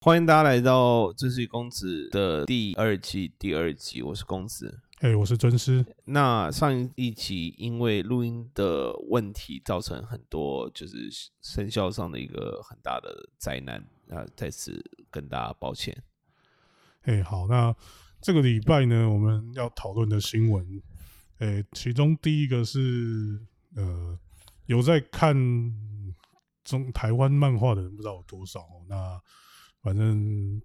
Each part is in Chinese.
欢迎大家来到《真是公子》的第二季第二集，我是公子。哎、我是尊师。那上一集因为录音的问题，造成很多就是生效上的一个很大的灾难啊，在此跟大家抱歉。哎、好，那这个礼拜呢，我们要讨论的新闻，哎、其中第一个是呃，有在看中台湾漫画的人不知道有多少哦。那反正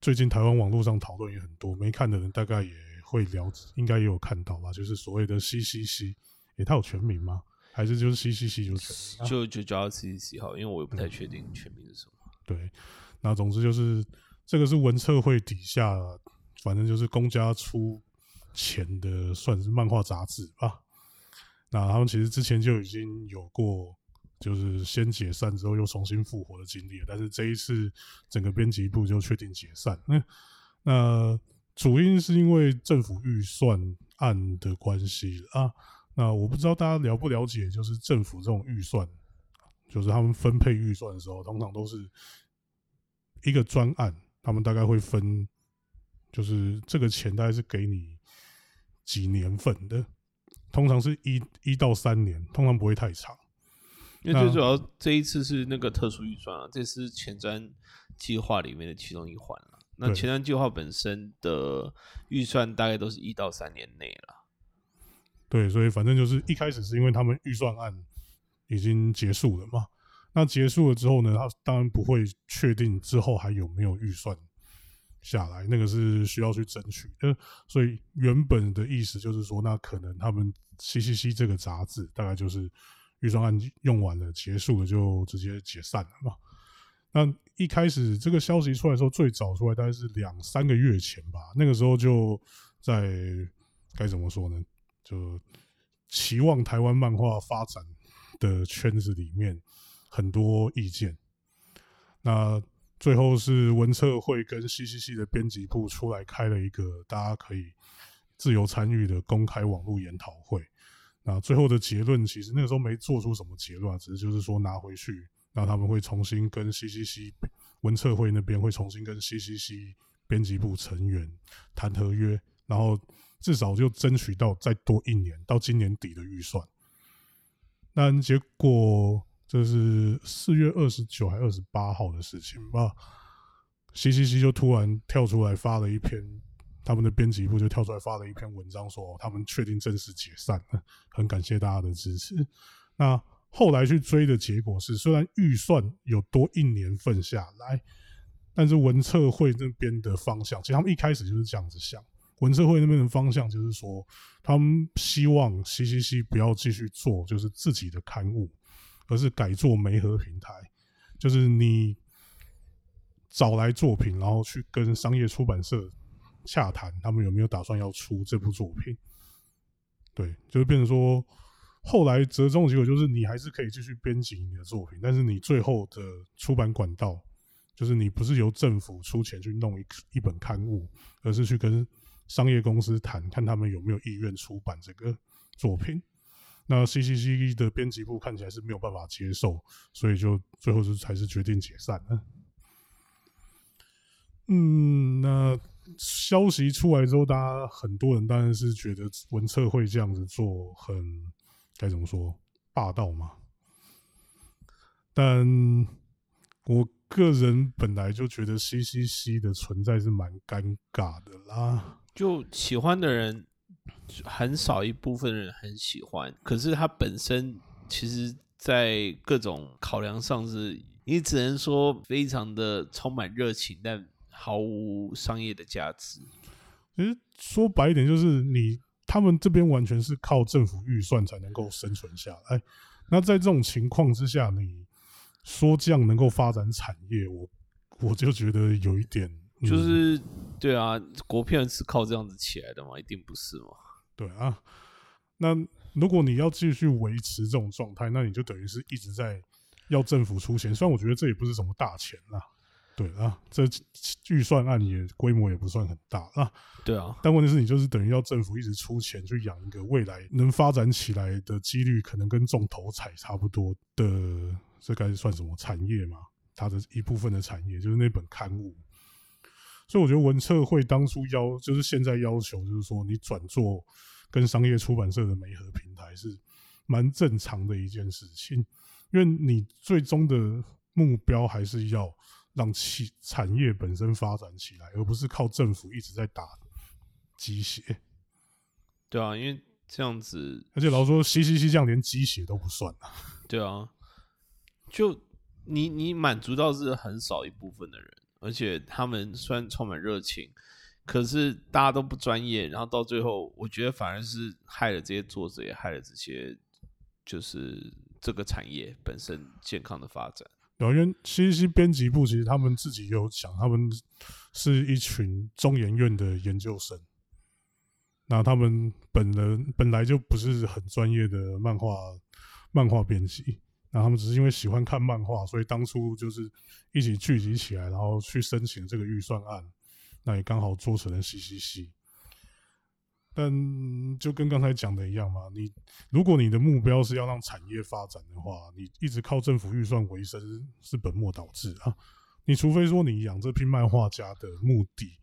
最近台湾网络上讨论也很多，没看的人大概也会了解，应该也有看到吧？就是所谓的 CCC，哎、它有全名吗？还是就是 CCC 就是全名啊？就就叫 C C C 好，因为我也不太确定全名是什么。对，那总之就是这个是文策会底下，反正就是公家出钱的，算是漫画杂志吧。那他们其实之前就已经有过，就是先解散之后又重新复活的经历，但是这一次整个编辑部就确定解散。那那主因是因为政府预算案的关系啊。那我不知道大家了不了解，就是政府这种预算，就是他们分配预算的时候，通常都是一个专案，他们大概会分，就是这个钱大概是给你几年份的，通常是一一到三年，通常不会太长。因为最主要这一次是那个特殊预算啊，这是前瞻计划里面的其中一环了。那前瞻计划本身的预算大概都是一到三年内了。对，所以反正就是一开始是因为他们预算案已经结束了嘛，那结束了之后呢，他当然不会确定之后还有没有预算下来，那个是需要去争取的。所以原本的意思就是说，那可能他们 CCC 这个杂志大概就是预算案用完了，结束了就直接解散了嘛。那一开始这个消息出来的时候，最早出来大概是两三个月前吧，那个时候就在该怎么说呢？就期望台湾漫画发展的圈子里面很多意见。那最后是文策会跟 CCC 的编辑部出来开了一个大家可以自由参与的公开网络研讨会。那最后的结论其实那个时候没做出什么结论啊，只是就是说拿回去，那他们会重新跟 CCC 文策会那边会重新跟 CCC 编辑部成员谈合约，然后至少就争取到再多一年到今年底的预算。但结果这是四月二十九还二十八号的事情吧，CCC 就突然跳出来发了一篇，他们的编辑部就跳出来发了一篇文章说，他们确定正式解散了，很感谢大家的支持。那后来去追的结果是，虽然预算有多一年份下来，但是文策会那边的方向，其实他们一开始就是这样子想。文策会那边的方向就是说，他们希望 CCC 不要继续做就是自己的刊物，而是改做媒合平台，就是你找来作品，然后去跟商业出版社洽谈，他们有没有打算要出这部作品。对，就是变成说，后来折中的结果就是，你还是可以继续编辑你的作品，但是你最后的出版管道，就是你不是由政府出钱去弄一一本刊物，而是去跟商业公司谈，看他们有没有意愿出版这个作品。那 CCC 的编辑部看起来是没有办法接受，所以就最后是还是决定解散了。嗯，那消息出来之后，大家很多人当然是觉得文策会这样子做很该怎么说霸道嘛。但我个人本来就觉得 CCC 的存在是蛮尴尬的啦。就喜欢的人很少一部分人很喜欢，可是它本身其实，在各种考量上是，你只能说非常的充满热情，但毫无商业的价值。其实说白一点，就是你他们这边完全是靠政府预算才能够生存下来。那在这种情况之下，你说这样能够发展产业，我我就觉得有一点，嗯就是对啊，国片是靠这样子起来的嘛，一定不是嘛？对啊。那如果你要继续维持这种状态，那你就等于是一直在要政府出钱。虽然我觉得这也不是什么大钱啦，对啊，这预算案也规模也不算很大啊。对啊，但问题是你就是等于要政府一直出钱去养一个未来能发展起来的几率，可能跟中头彩差不多的，这该算什么产业嘛？它的一部分的产业，就是那本刊物。所以我觉得文策会当初要，就是现在要求，就是说你转做跟商业出版社的媒合平台是蛮正常的一件事情，因为你最终的目标还是要让企产业本身发展起来，而不是靠政府一直在打鸡血。对啊，因为这样子，而且老实说，C C C 这样连鸡血都不算啊。对啊，就你你满足到是很少一部分的人。而且他们虽然充满热情，可是大家都不专业，然后到最后，我觉得反而是害了这些作者，也害了这些就是这个产业本身健康的发展。因为 C C 编辑部其实他们自己有讲，他们是一群中研院的研究生，那他们本人本来就不是很专业的漫画漫画编辑。那他们只是因为喜欢看漫画，所以当初就是一起聚集起来，然后去申请这个预算案，那也刚好做成了 C C C。但就跟刚才讲的一样嘛，你如果你的目标是要让产业发展的话，你一直靠政府预算为生是本末倒置啊！你除非说你养这批漫画家的目的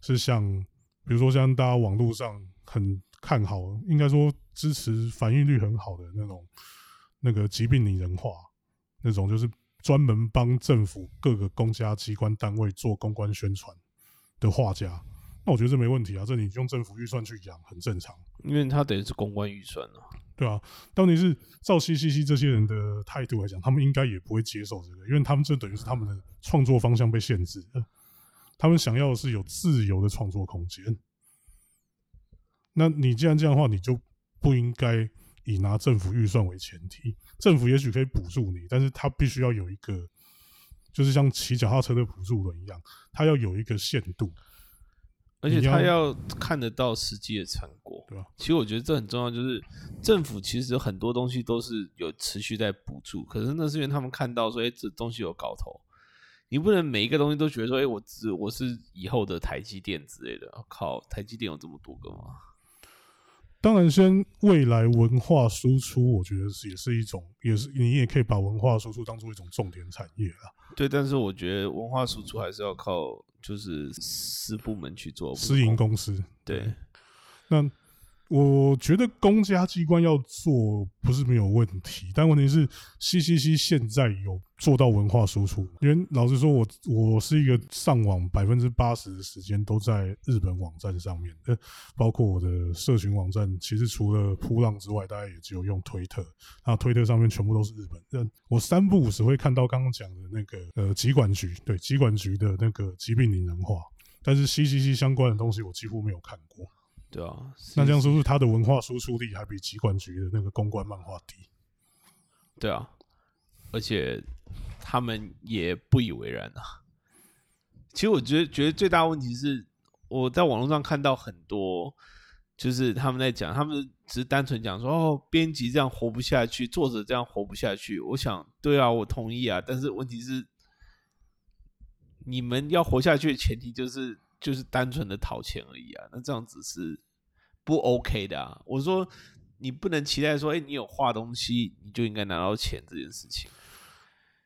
是像，比如说像大家网络上很看好，应该说支持繁育率很好的那种。那个疾病拟人化，那种就是专门帮政府各个公家机关单位做公关宣传的画家，那我觉得这没问题啊，这你用政府预算去养很正常，因为他等于是公关预算啊，对啊，到底是照 C C C 这些人的态度来讲，他们应该也不会接受这个，因为他们这等于是他们的创作方向被限制了，他们想要的是有自由的创作空间。那你既然这样的话，你就不应该。以拿政府预算为前提，政府也许可以补助你，但是他必须要有一个，就是像骑脚踏车的补助轮一样，他要有一个限度，而且他要看得到实际的成果，对吧？其实我觉得这很重要，就是政府其实很多东西都是有持续在补助，可是那是因为他们看到说，哎，这东西有搞头，你不能每一个东西都觉得说，哎，我只我是以后的台积电之类的，靠，台积电有这么多个吗？当然，先未来文化输出，我觉得是也是一种，也是你也可以把文化输出当做一种重点产业啊。对，但是我觉得文化输出还是要靠就是私部门去做，私营公司。对，那。我觉得公家机关要做不是没有问题，但问题是 C C C 现在有做到文化输出。因为老实说，我我是一个上网百分之八十的时间都在日本网站上面，呃，包括我的社群网站，其实除了扑浪之外，大家也只有用推特，那推特上面全部都是日本。我三不五时会看到刚刚讲的那个呃疾管局，对疾管局的那个疾病拟人化，但是 C C C 相关的东西我几乎没有看过。对啊，那这样是不是他的文化输出力还比机管局的那个公关漫画低？对啊，而且他们也不以为然啊。其实我觉得，觉得最大问题是，我在网络上看到很多，就是他们在讲，他们只是单纯讲说，哦，编辑这样活不下去，作者这样活不下去。我想，对啊，我同意啊。但是问题是，你们要活下去的前提就是。就是单纯的讨钱而已啊，那这样子是不 OK 的啊！我说你不能期待说，哎，你有画东西，你就应该拿到钱这件事情。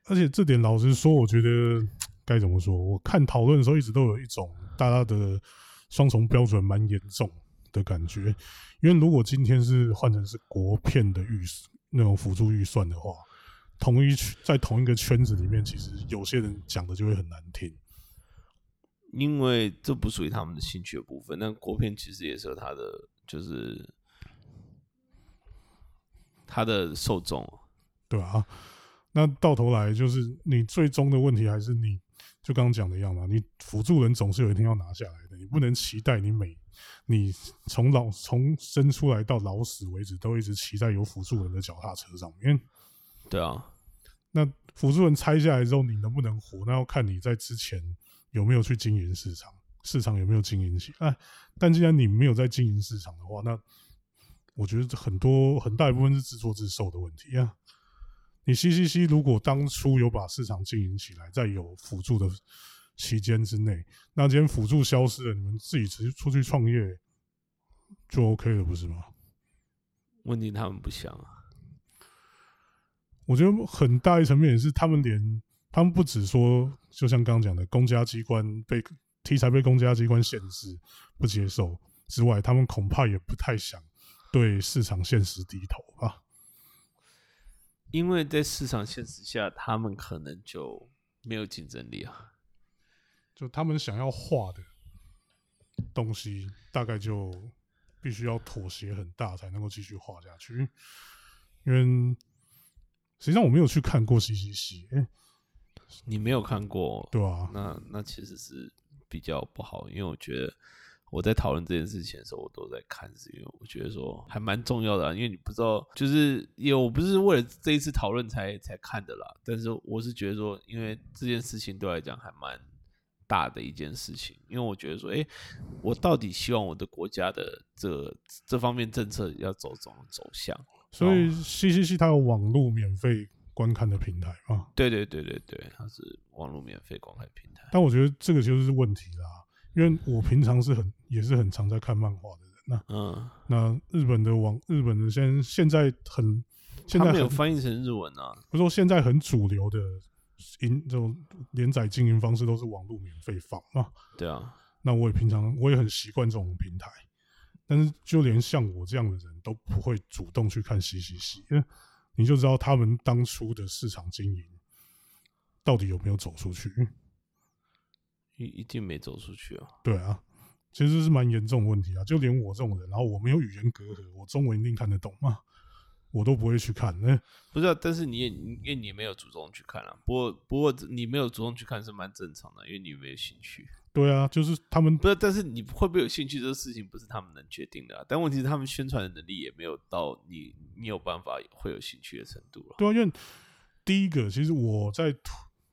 而且这点老实说，我觉得该怎么说？我看讨论的时候，一直都有一种大家的双重标准蛮严重的感觉。因为如果今天是换成是国片的预那种辅助预算的话，同一在同一个圈子里面，其实有些人讲的就会很难听。因为这不属于他们的兴趣的部分，但国片其实也是有它的，就是它的受众，对啊？那到头来就是你最终的问题还是你就刚刚讲的一样嘛，你辅助人总是有一天要拿下来的，你不能期待你每你从老从生出来到老死为止都一直骑在有辅助人的脚踏车上面，对啊。那辅助人拆下来之后，你能不能活？那要看你在之前。有没有去经营市场？市场有没有经营起？哎，但既然你没有在经营市场的话，那我觉得很多很大一部分是自作自受的问题啊。你 C C C 如果当初有把市场经营起来，在有辅助的期间之内，那今天辅助消失了，你们自己直接出去创业就 OK 了，不是吗？问题他们不想啊。我觉得很大一层面也是他们连。他们不只说，就像刚刚讲的，公家机关被题材被公家机关限制不接受之外，他们恐怕也不太想对市场现实低头吧。因为在市场现实下，他们可能就没有竞争力啊。就他们想要画的东西，大概就必须要妥协很大，才能够继续画下去。因为实际上我没有去看过 C C C，哎，你没有看过，对啊，那那其实是比较不好，因为我觉得我在讨论这件事情的时候，我都在看，是因为我觉得说还蛮重要的啊，因为你不知道，就是因为我不是为了这一次讨论才才看的啦，但是我是觉得说，因为这件事情对我来讲还蛮大的一件事情，因为我觉得说，哎，我到底希望我的国家的这这方面政策要走怎么走向？所以 C C C 它有网络免费观看的平台嘛？对对对对对，它是网络免费观看平台。但我觉得这个就是问题啦，因为我平常是很也是很常在看漫画的人。那嗯，那日本的网日本的现现在很现在没有翻译成日文啊。不是说现在很主流的营这种连载经营方式都是网络免费放嘛？对啊。那我也平常我也很习惯这种平台。但是，就连像我这样的人都不会主动去看 C C C，因为你就知道他们当初的市场经营到底有没有走出去？一一定没走出去啊！对啊，其实是蛮严重的问题啊！就连我这种人，然后我没有语言隔阂，我中文一定看得懂吗？我都不会去看。那不是，但是你也因为你没有主动去看啊。不过，不过你没有主动去看是蛮正常的，因为你没有兴趣。对啊，就是他们不是，但是你会不会有兴趣？这个事情不是他们能决定的。但问题是，他们宣传的能力也没有到你你有办法会有兴趣的程度了。对啊，因为第一个，其实我在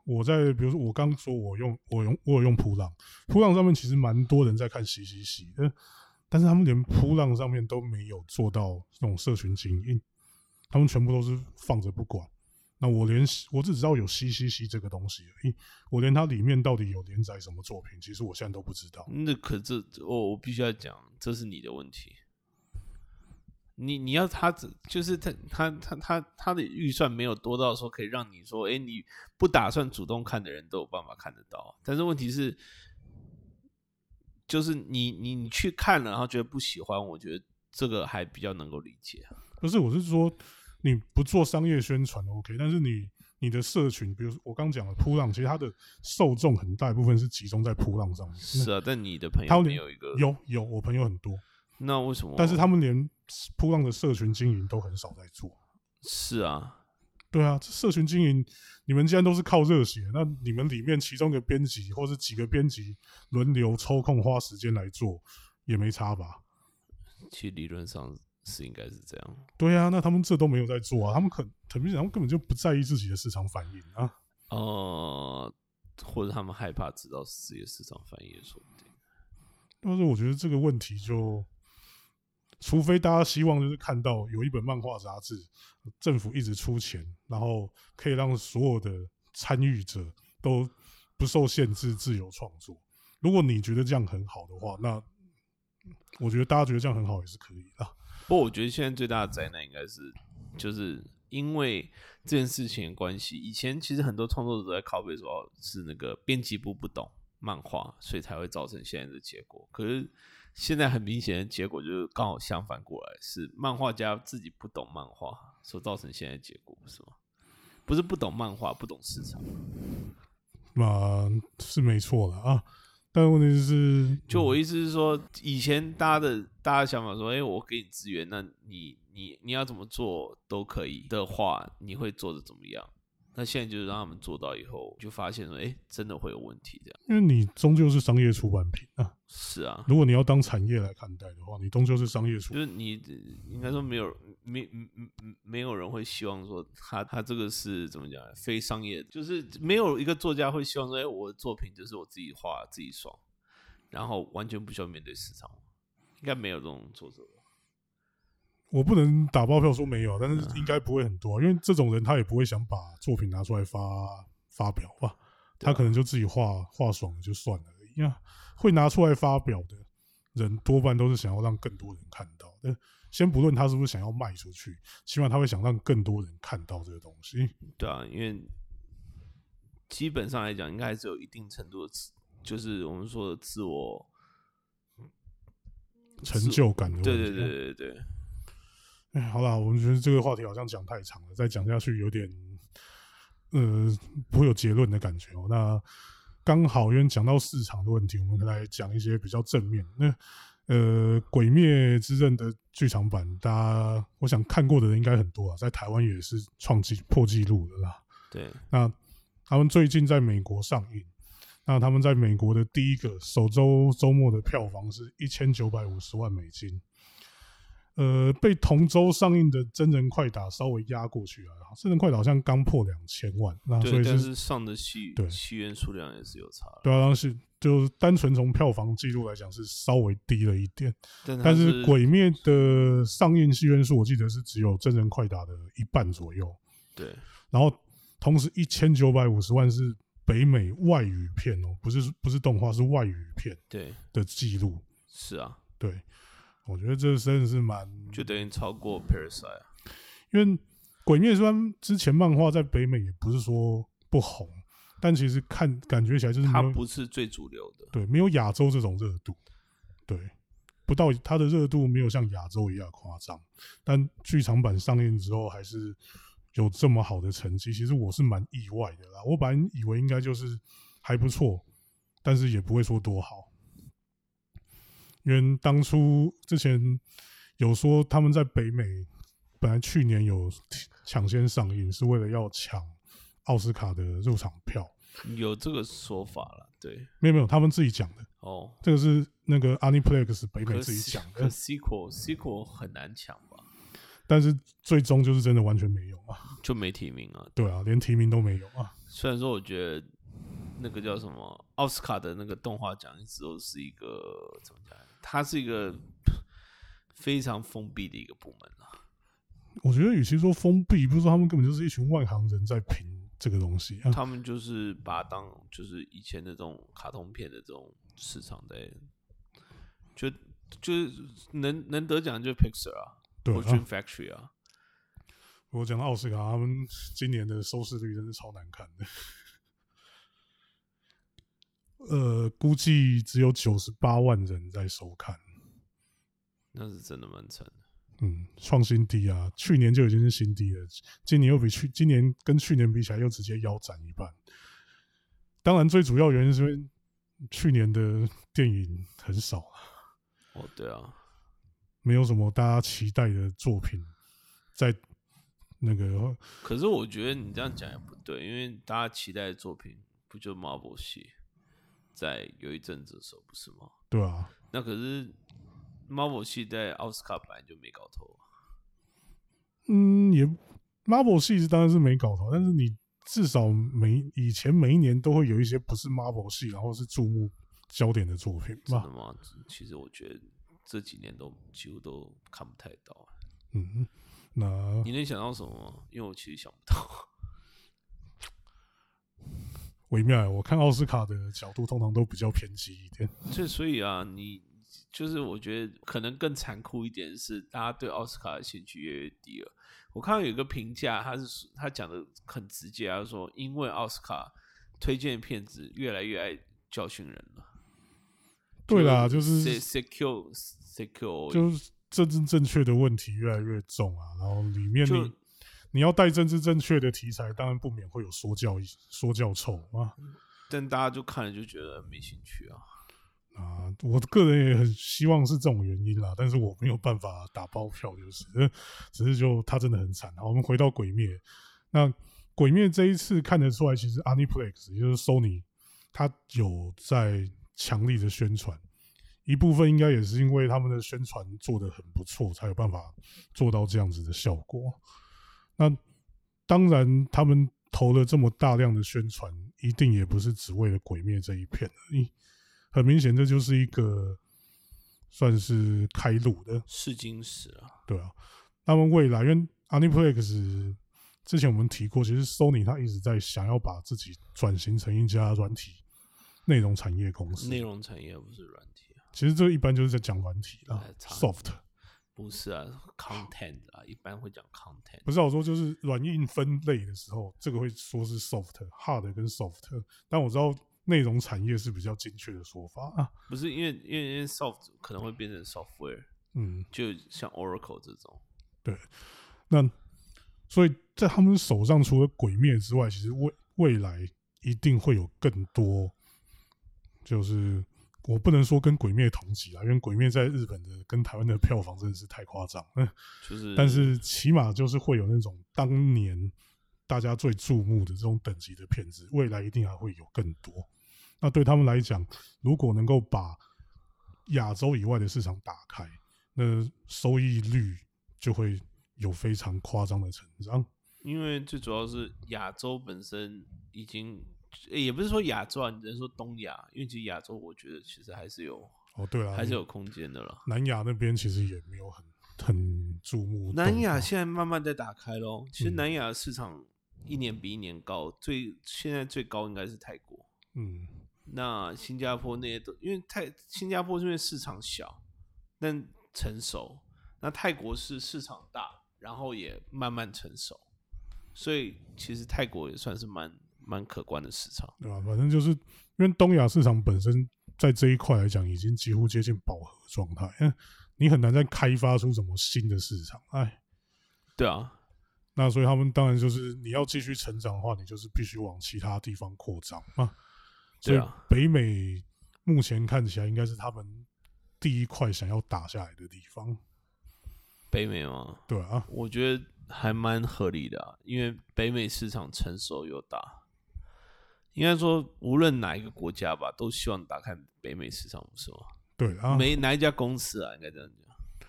我在比如说我刚说我用我用我有用普浪，普浪上面其实蛮多人在看洗洗洗的，但是他们连普浪上面都没有做到这种社群经营，他们全部都是放着不管。那我连我只知道有 C C C 这个东西而已，我连它里面到底有连载什么作品，其实我现在都不知道。那可这我我必须要讲，这是你的问题。你你要他只就是他他他他他的预算没有多到说可以让你说，哎，你不打算主动看的人都有办法看得到。但是问题是，就是你你你去看了，然后觉得不喜欢，我觉得这个还比较能够理解。不是，我是说。你不做商业宣传 OK，但是你你的社群，比如说我刚讲的扑浪，其实它的受众很大一部分是集中在扑浪上面。是啊，但你的朋友没有一个有有，我朋友很多。那为什么？但是他们连扑浪的社群经营都很少在做。是啊，对啊，社群经营你们既然都是靠热血，那你们里面其中个编辑或者几个编辑轮流抽空花时间来做，也没差吧？其实理论上。是应该是这样，对啊，那他们这都没有在做啊，他们很很明显，他们根本就不在意自己的市场反应啊，呃，或者他们害怕知道自己的市场反应，说不定。但是我觉得这个问题就，除非大家希望就是看到有一本漫画杂志，政府一直出钱，然后可以让所有的参与者都不受限制自由创作。如果你觉得这样很好的话，那我觉得大家觉得这样很好也是可以的。不过我觉得现在最大的灾难应该是，就是因为这件事情的关系。以前其实很多创作者在拷贝说是那个编辑部不懂漫画，所以才会造成现在的结果。可是现在很明显的结果就是刚好相反过来，是漫画家自己不懂漫画所造成现在结果，是吗？不是不懂漫画，不懂市场，那是没错的啊。但问题是，就我意思是说，以前大家的大家想法说，哎，我给你资源，那你你你要怎么做都可以的话，你会做的怎么样？那现在就是让他们做到以后，就发现说，哎，真的会有问题这样。因为你终究是商业出版品啊。是啊。如果你要当产业来看待的话，你终究是商业出版。就是你应该说没有没没没有人会希望说他他这个是怎么讲？非商业，就是没有一个作家会希望说，哎，我的作品就是我自己画自己爽，然后完全不需要面对市场。应该没有这种作者。我不能打包票说没有，但是应该不会很多，因为这种人他也不会想把作品拿出来发发表吧，他可能就自己画画爽了就算了。因为会拿出来发表的人，多半都是想要让更多人看到。但。先不论他是不是想要卖出去，起码他会想让更多人看到这个东西。对啊，因为基本上来讲，应该还是有一定程度的自，就是我们说的自我成就感对对对对对。哎，好啦，我们觉得这个话题好像讲太长了，再讲下去有点呃不会有结论的感觉哦。那刚好因为讲到市场的问题，我们来讲一些比较正面。那呃，《鬼灭之刃》的剧场版，大家我想看过的人应该很多啊，在台湾也是创纪破纪录的啦。对，那他们最近在美国上映，那他们在美国的第一个首周周末的票房是一千九百五十万美金。呃，被同周上映的真人快打稍微压过去了，真人快打好像刚破两千万，那所以是上的戏对戏院数量也是有差。对啊，当时就单纯从票房记录来讲是稍微低了一点，但是《鬼灭》的上映戏院数我记得是只有真人快打的一半左右。对，然后同时一千九百五十万是北美外语片哦，不是不是动画，是外语片对的记录。是啊，对。我觉得这真的是蛮，就等于超过 Parasite，因为《鬼灭》虽然之前漫画在北美也不是说不红，但其实看感觉起来就是它不是最主流的，对，没有亚洲这种热度，对，不到它的热度没有像亚洲一样夸张，但剧场版上映之后还是有这么好的成绩，其实我是蛮意外的啦。我本来以为应该就是还不错，但是也不会说多好。因为当初之前有说他们在北美本来去年有抢先上映，是为了要抢奥斯卡的入场票，有这个说法了。对，没有没有，他们自己讲的。哦，这个是那个 Aniplex 北美自己讲的。Sequel Sequel 很难抢吧？但是最终就是真的完全没有啊，就没提名啊。对啊，连提名都没有啊。虽然说我觉得那个叫什么奥斯卡的那个动画奖一直都是一个怎么讲？它是一个非常封闭的一个部门啊。我觉得，与其说封闭，不是说他们根本就是一群外行人在评这个东西。他们就是把它当就是以前的这种卡通片的这种市场在，就就是能能得奖就 Pixar 啊，对，Dream Factory 啊。我讲到奥斯卡，他们今年的收视率真是超难看的。呃，估计只有九十八万人在收看，那是真的蛮惨的。嗯，创新低啊，去年就已经是新低了，今年又比去今年跟去年比起来又直接腰斩一半。当然，最主要原因是因为去年的电影很少啊。哦，对啊，没有什么大家期待的作品在那个。可是我觉得你这样讲也不对，因为大家期待的作品不就 Marvel 系？在有一阵子的时候，不是吗？对啊。那可是 Marvel 系在奥斯卡本来就没搞头。嗯，也 Marvel 系当然是没搞头，但是你至少每以前每一年都会有一些不是 Marvel 系，然后是注目焦点的作品。真的吗？其实我觉得这几年都几乎都看不太到。嗯，那你能想到什么吗？因为我其实想不到。微妙，我看奥斯卡的角度通常都比较偏激一点。这所以啊，你就是我觉得可能更残酷一点是，大家对奥斯卡的兴趣越来越低了。我看到有一个评价，他是他讲的很直接，他说因为奥斯卡推荐片子越来越爱教训人了。对啦，就是 secure secure，就是政治正确的问题越来越重啊，然后里面你。你要带政治正确的题材，当然不免会有说教说教臭啊。但大家就看了就觉得没兴趣啊。啊，我个人也很希望是这种原因啦，但是我没有办法打包票，就是只是就他真的很惨。好，我们回到鬼灭，那鬼灭这一次看得出来，其实 Aniplex 也就是 Sony，他有在强力的宣传，一部分应该也是因为他们的宣传做的很不错，才有办法做到这样子的效果。那当然，他们投了这么大量的宣传，一定也不是只为了《鬼灭》这一片而已。很明显，这就是一个算是开路的试金石啊。对啊，那么未来，因为 Aniplex 之前我们提过，其实 Sony 它一直在想要把自己转型成一家软体内容产业公司。内容产业不是软体啊。其实这一般就是在讲软体啦，soft。不是啊，content 啊，一般会讲 content。不是我说就是软硬分类的时候，这个会说是 soft、hard 跟 soft，但我知道内容产业是比较精确的说法啊。不是因为因为因为 soft 可能会变成 software，嗯，就像 Oracle 这种。对那所以在他们手上，除了鬼灭之外，其实未未来一定会有更多，就是我不能说跟鬼灭同级啦，因为鬼灭在日本的跟台湾的票房真的是太夸张，嗯，就是，但是起码就是会有那种当年大家最注目的这种等级的片子，未来一定还会有更多。那对他们来讲，如果能够把亚洲以外的市场打开，那收益率就会有非常夸张的成长。因为最主要是亚洲本身已经，诶也不是说亚洲啊，你只能说东亚，因为其实亚洲我觉得其实还是有哦，对啊，还是有空间的啦。南亚那边其实也没有很很注目。南亚现在慢慢在打开咯，其实嗯南亚市场一年比一年高，最现在最高应该是泰国。嗯，那新加坡那些都因为泰新加坡是因为市场小，但成熟。那泰国是市场大，然后也慢慢成熟，所以其实泰国也算是蛮蛮可观的市场。对吧、反正就是因为东亚市场本身在这一块来讲，已经几乎接近饱和状态，嗯，你很难再开发出什么新的市场。哎，对啊，那所以他们当然就是你要继续成长的话，你就是必须往其他地方扩张嘛。所以对啊，北美目前看起来应该是他们第一块想要打下来的地方。北美吗，对啊，我觉得还蛮合理的、啊，因为北美市场成熟又大。应该说，无论哪一个国家吧，都希望打开北美市场，不是吗？对啊，没哪一家公司啊，应该这样讲。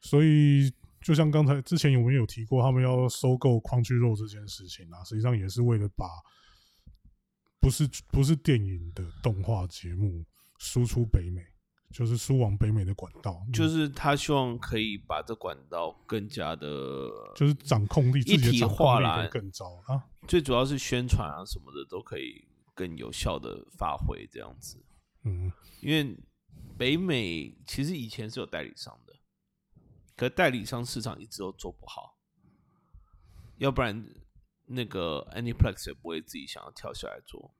所以就像刚才之前我们有提过，他们要收购矿区肉这件事情啊，实际上也是为了把不是不是电影的动画节目输出北美，就是输往北美的管道，嗯就是他希望可以把这管道更加的，就是掌控力一体化啦更糟啊。最主要是宣传啊什么的都可以更有效的发挥这样子。嗯，因为北美其实以前是有代理商的，可代理商市场一直都做不好，要不然那个 Aniplex 也不会自己想要跳下来做。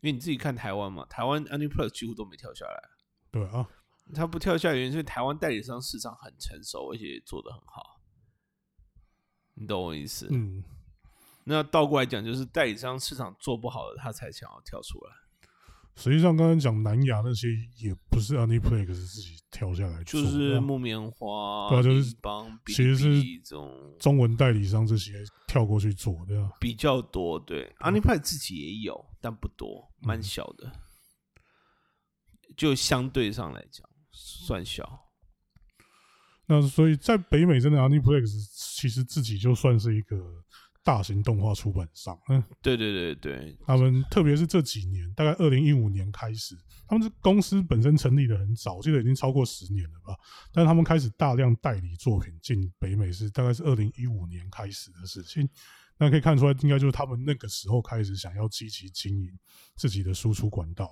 因为你自己看台湾嘛，台湾 Aniplex 几乎都没跳下来。对啊，他不跳下原因是台湾代理商市场很成熟，而且也做的很好。你懂我意思？嗯，那倒过来讲，就是代理商市场做不好的，他才想要跳出来。实际上刚刚讲南亚那些也不是 Aniplex 自己跳下来做就是木棉花、对啊就是邦邦、其实是这种中文代理商这些跳过去做的啊。比较多。对，阿尼派自己也有，但不多，蛮小的。就相对上来讲，算小。那所以在北美，真的 Aniplex 其实自己就算是一个大型动画出版商。嗯，对对对对，他们特别是这几年，大概二零一五年开始，他们这公司本身成立的很早，我记得已经超过十年了吧。但是他们开始大量代理作品进北美是大概是二零一五年开始的事情。那可以看出来，应该就是他们那个时候开始想要积极经营自己的输出管道。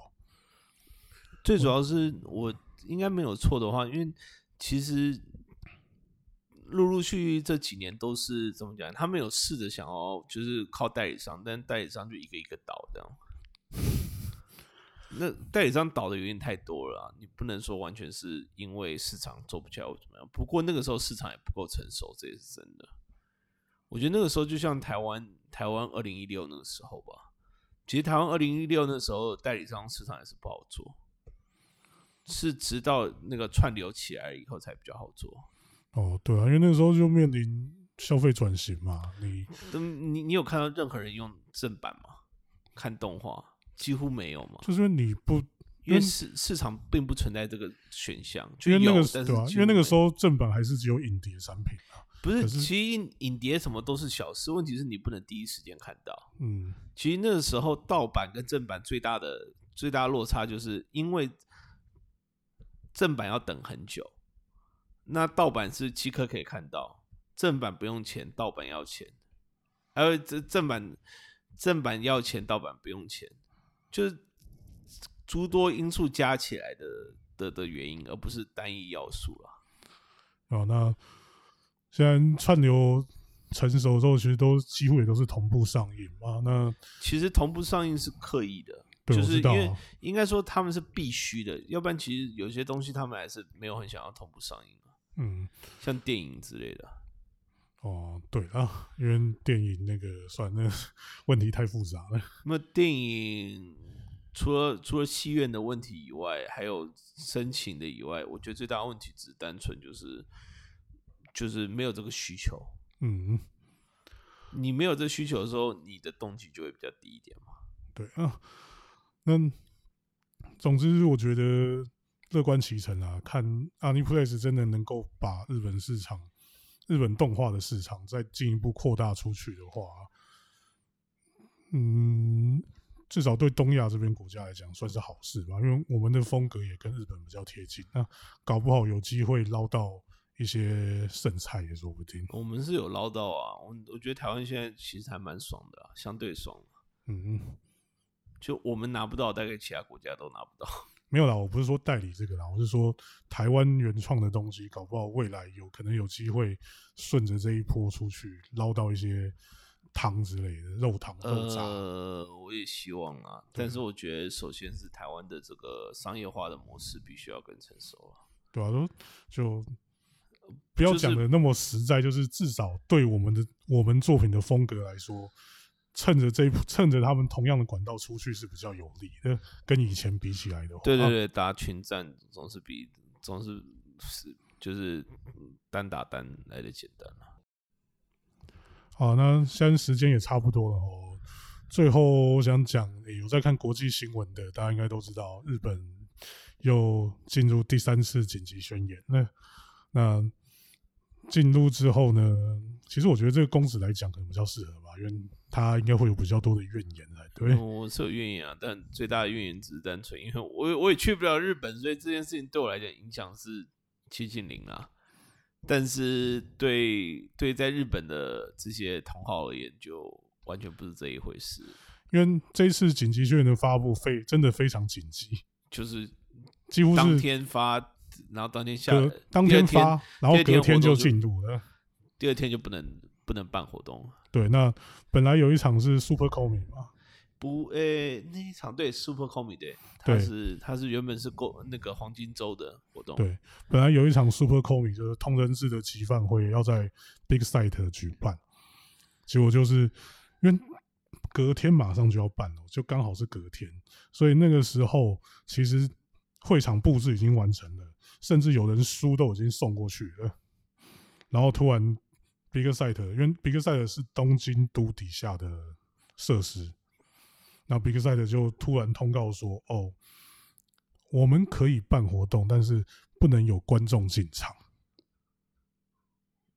最主要是我应该没有错的话，因为其实陆陆续续这几年都是怎么讲？他们有试着想要就是靠代理商，但代理商就一个一个倒这样。那代理商倒的有点太多了啊、你不能说完全是因为市场做不起来或怎么样。不过那个时候市场也不够成熟，这也是真的。我觉得那个时候就像台湾台湾二零一六那个时候吧，其实台湾二零一六那时候代理商市场也是不好做，是直到那个串流起来以后才比较好做。哦，对啊，因为那个时候就面临消费转型嘛，你嗯，你你有看到任何人用正版吗？看动画几乎没有嘛，就是因为你不因为市市场并不存在这个选项，就因为那个对吧、但是几因为那个时候正版还是只有影碟产品啊。不是，是其实影影碟什么都是小事，问题是你不能第一时间看到。嗯，其实那个时候盗版跟正版最大的最大的落差，就是因为正版要等很久，那盗版是即刻可以看到，正版不用钱，盗版要钱，还有这正版正版要钱，盗版不用钱，就是诸多因素加起来的的的原因，而不是单一要素啦。啊。那现在串流成熟之后，其实都几乎也都是同步上映嘛。那其实同步上映是刻意的，对就是因为应该说他们是必须的，要不然其实有些东西他们还是没有很想要同步上映的，嗯，像电影之类的。哦，对啊，因为电影那个算那个问题太复杂了。那么电影除了除了戏院的问题以外，还有申请的以外，我觉得最大的问题只是单纯就是就是没有这个需求。嗯，你没有这需求的时候，你的动机就会比较低一点嘛。对啊。那总之，我觉得乐观其成啊。看 Aniplex 真的能够把日本市场、日本动画的市场再进一步扩大出去的话，嗯，至少对东亚这边国家来讲算是好事吧，因为我们的风格也跟日本比较贴近，那搞不好有机会捞到一些剩菜也说不定。我们是有捞到啊，我我觉得台湾现在其实还蛮爽的、啊，相对爽嗯。嗯，就我们拿不到，大概其他国家都拿不到。没有啦，我不是说代理这个啦，我是说台湾原创的东西，搞不好未来有可能有机会顺着这一波出去捞到一些汤之类的肉汤、肉渣。呃，我也希望啊，但是我觉得首先是台湾的这个商业化的模式必须要更成熟了。对啊、都就不要就是讲的那么实在，就是至少对我们的我们作品的风格来说，趁着这一 趁着他们同样的管道出去是比较有利的，跟以前比起来的话，啊对对对，打群战总是比总是是就是单打单来的简单啊。好，那现在时间也差不多了哦。最后我想讲，诶有在看国际新闻的，大家应该都知道，日本又进入第三次紧急宣言。那那进入之后呢，其实我觉得这个公子来讲可能比较适合吧，因为他应该会有比较多的怨言来对。嗯我是有怨言啊，但最大的怨言只是单纯，因为我我也去不了日本，所以这件事情对我来讲影响是七近零啊。但是对对在日本的这些同好而言，就完全不是这一回事。因为这次紧急宣言的发布非真的非常紧急，就是几乎是当天发，然后当天下隔，当天发，然后隔天就进入了。第二天就不能不能办活动了。对，那本来有一场是 Super Comic 嘛，不，诶、那一场对 Super Comic 对，它是它是原本是过那个黄金周的活动，对，本来有一场 Super Comic 就是同人志的集饭会要在 Big Site 举办，结果就是因为隔天马上就要办了，就刚好是隔天，所以那个时候其实会场布置已经完成了，甚至有人书都已经送过去了，然后突然 Big Site 因为 Big Site 是东京都底下的设施，那 Big Site 就突然通告说，哦。我们可以办活动，但是不能有观众进场。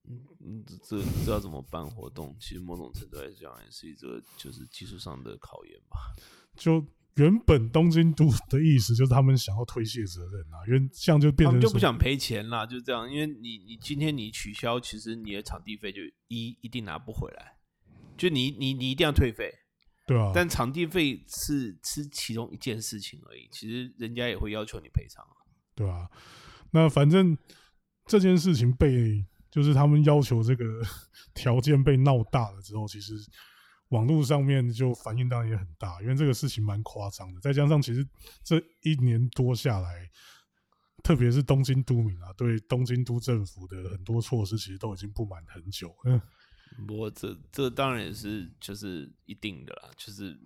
嗯，这这要怎么办活动？其实某种程度来讲，也是一个就是技术上的考验吧。就原本东京都的意思就是他们想要推卸责任啊，因为这样就变他成说们就不想赔钱啦，就这样。因为你你今天你取消，其实你的场地费就一一定拿不回来，就你你你一定要退费。对啊，但场地费是是其中一件事情而已，其实人家也会要求你赔偿啊。对啊，那反正这件事情被就是他们要求这个 条件被闹大了之后，其实网络上面就反应当然也很大，因为这个事情蛮夸张的。再加上其实这一年多下来，特别是东京都民啊，对东京都政府的很多措施其实都已经不满很久。嗯，不过这这当然也是就是一定的啦，就是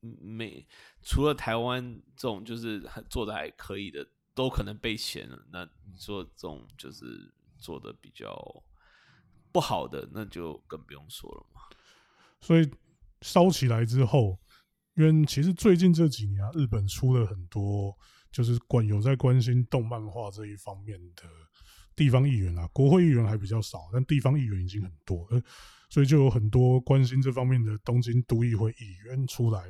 每除了台湾这种就是还做的还可以的，都可能被嫌了。那你说这种就是做的比较不好的，那就更不用说了嘛。所以烧起来之后，因为其实最近这几年啊，日本出了很多就是关有在关心动漫画这一方面的地方议员啊，国会议员还比较少，但地方议员已经很多了，所以就有很多关心这方面的东京都议会议员出来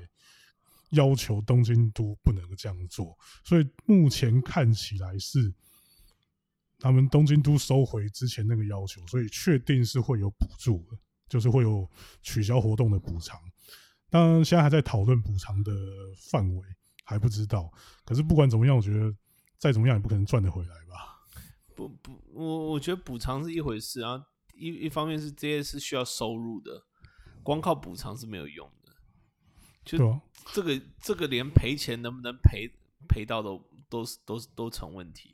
要求东京都不能这样做，所以目前看起来是。他们东京都收回之前那个要求，所以确定是会有补助的，就是会有取消活动的补偿。当然，现在还在讨论补偿的范围，还不知道。可是不管怎么样，我觉得再怎么样也不可能赚得回来吧。不不，我我觉得补偿是一回事啊，一一方面是这些是需要收入的，光靠补偿是没有用的。就这个这个连赔钱能不能赔赔到都都是都是都成问题。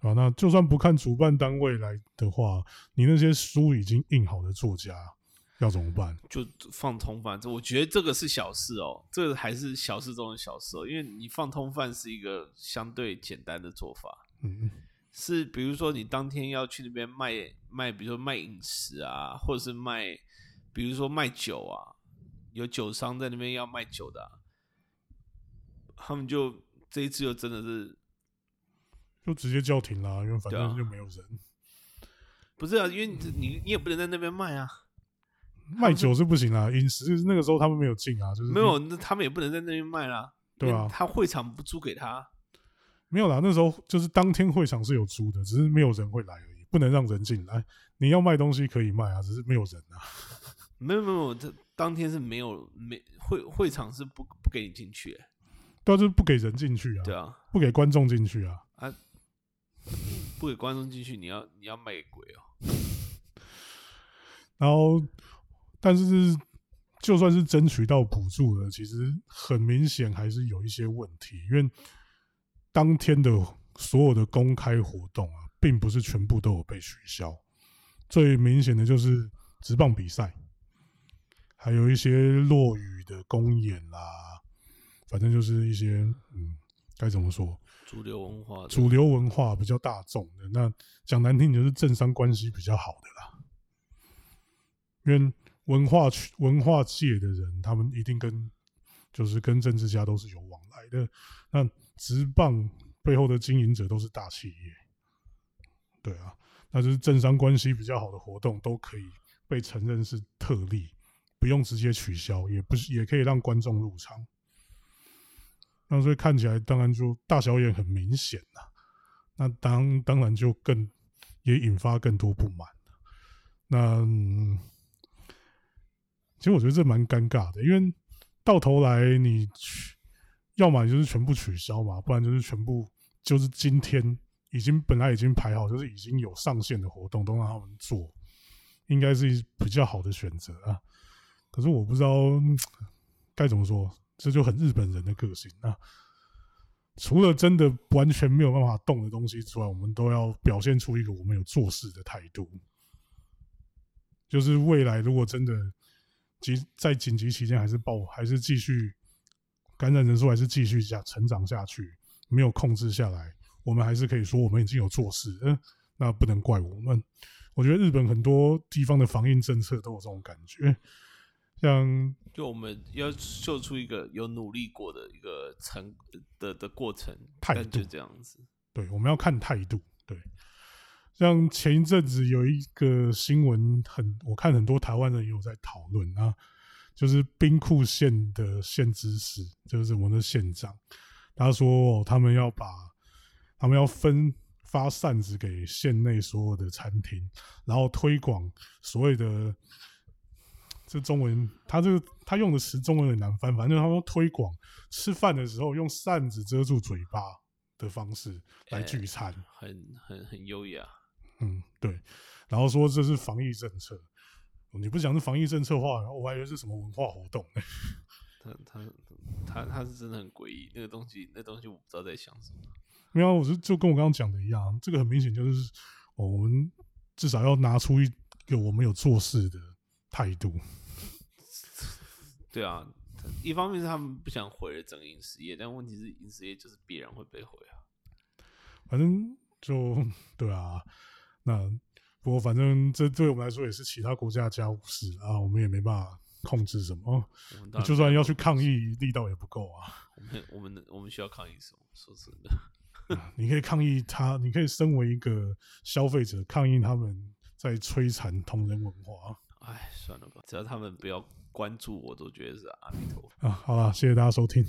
啊，那就算不看主办单位来的话，你那些书已经印好的作家要怎么办？就放通贩，这我觉得这个是小事哦，这个还是小事中的小事哦，因为你放通贩是一个相对简单的做法，嗯，是比如说你当天要去那边卖卖，比如说卖饮食啊，或者是卖，比如说卖酒啊，有酒商在那边要卖酒的啊、他们就这一次就真的是就直接叫停啦，因为反正就没有人。不是啊，因为你你你也不能在那边卖啊，卖酒是不行啦，饮食那个时候他们没有进啊，就是没有，那他们也不能在那边卖啦，对啊他会场不租给他，没有啦，那时候就是当天会场是有租的，只是没有人会来而已，不能让人进来。你要卖东西可以卖啊，只是没有人啊。没有没有，这当天是没有没会会场是不不给你进去欸，对啊，就是不给人进去啊，对啊，不给观众进去啊。啊不给观众进去，你要你要卖给鬼哦。然后，但是就算是争取到补助了，其实很明显还是有一些问题，因为当天的所有的公开活动啊，并不是全部都有被取消。最明显的就是直棒比赛，还有一些落雨的公演啦，反正就是一些嗯，该怎么说？主流文化主流文化比较大众的，那讲难听就是政商关系比较好的啦。因为文化区文化界的人，他们一定跟就是跟政治家都是有往来的。那职棒背后的经营者都是大企业，对啊，那就是政商关系比较好的活动都可以被承认是特例，不用直接取消，也不是也可以让观众入场。那所以看起来当然就大小眼很明显啦。那当当然就更也引发更多不满。那、嗯、其实我觉得这蛮尴尬的，因为到头来你取，要么就是全部取消嘛，不然就是全部就是今天已经本来已经排好，就是已经有上线的活动都让他们做，应该是比较好的选择啊。可是我不知道该怎么说，这就很日本人的个性啊。除了真的完全没有办法动的东西之外，我们都要表现出一个我们有做事的态度。就是未来如果真的急在紧急期间还是爆还是继续感染人数还是继续下成长下去，没有控制下来，我们还是可以说我们已经有做事，嗯、那不能怪我们。我觉得日本很多地方的防疫政策都有这种感觉，像就我们要秀出一个有努力过的一个成的的过程，态度就这样子。对，我们要看态度。对，像前一阵子有一个新闻很，我看很多台湾人也有在讨论啊，就是兵库县的县知事，就是我们的县长，他说、哦他们要把他们要分发扇子给县内所有的餐厅，然后推广所谓的。这中文，他这个他用的词中文有点难翻，反正他说推广吃饭的时候用扇子遮住嘴巴的方式来聚餐。很很很优雅。嗯，对。然后说这是防疫政策，你不讲是防疫政策的话，我还以为是什么文化活动呢。他他他他是真的很诡异，那个东西那东西我不知道在想什么。没有啊，我是就跟我刚刚讲的一样，这个很明显就是哦，我们至少要拿出一个我们有做事的态度。对啊，一方面是他们不想毁了整个饮食业，但问题是饮食业就是必然会被毁啊。反正就对啊，那不过反正这对我们来说也是其他国家的家务事啊，我们也没办法控制什么。就算要去抗议，力道也不够啊。我们我们我们需要抗议什么？说真的，你可以抗议他，你可以身为一个消费者抗议他们在摧残同人文化哎，算了吧，只要他们不要关注我，都觉得是阿弥陀佛。啊。好了，谢谢大家收听。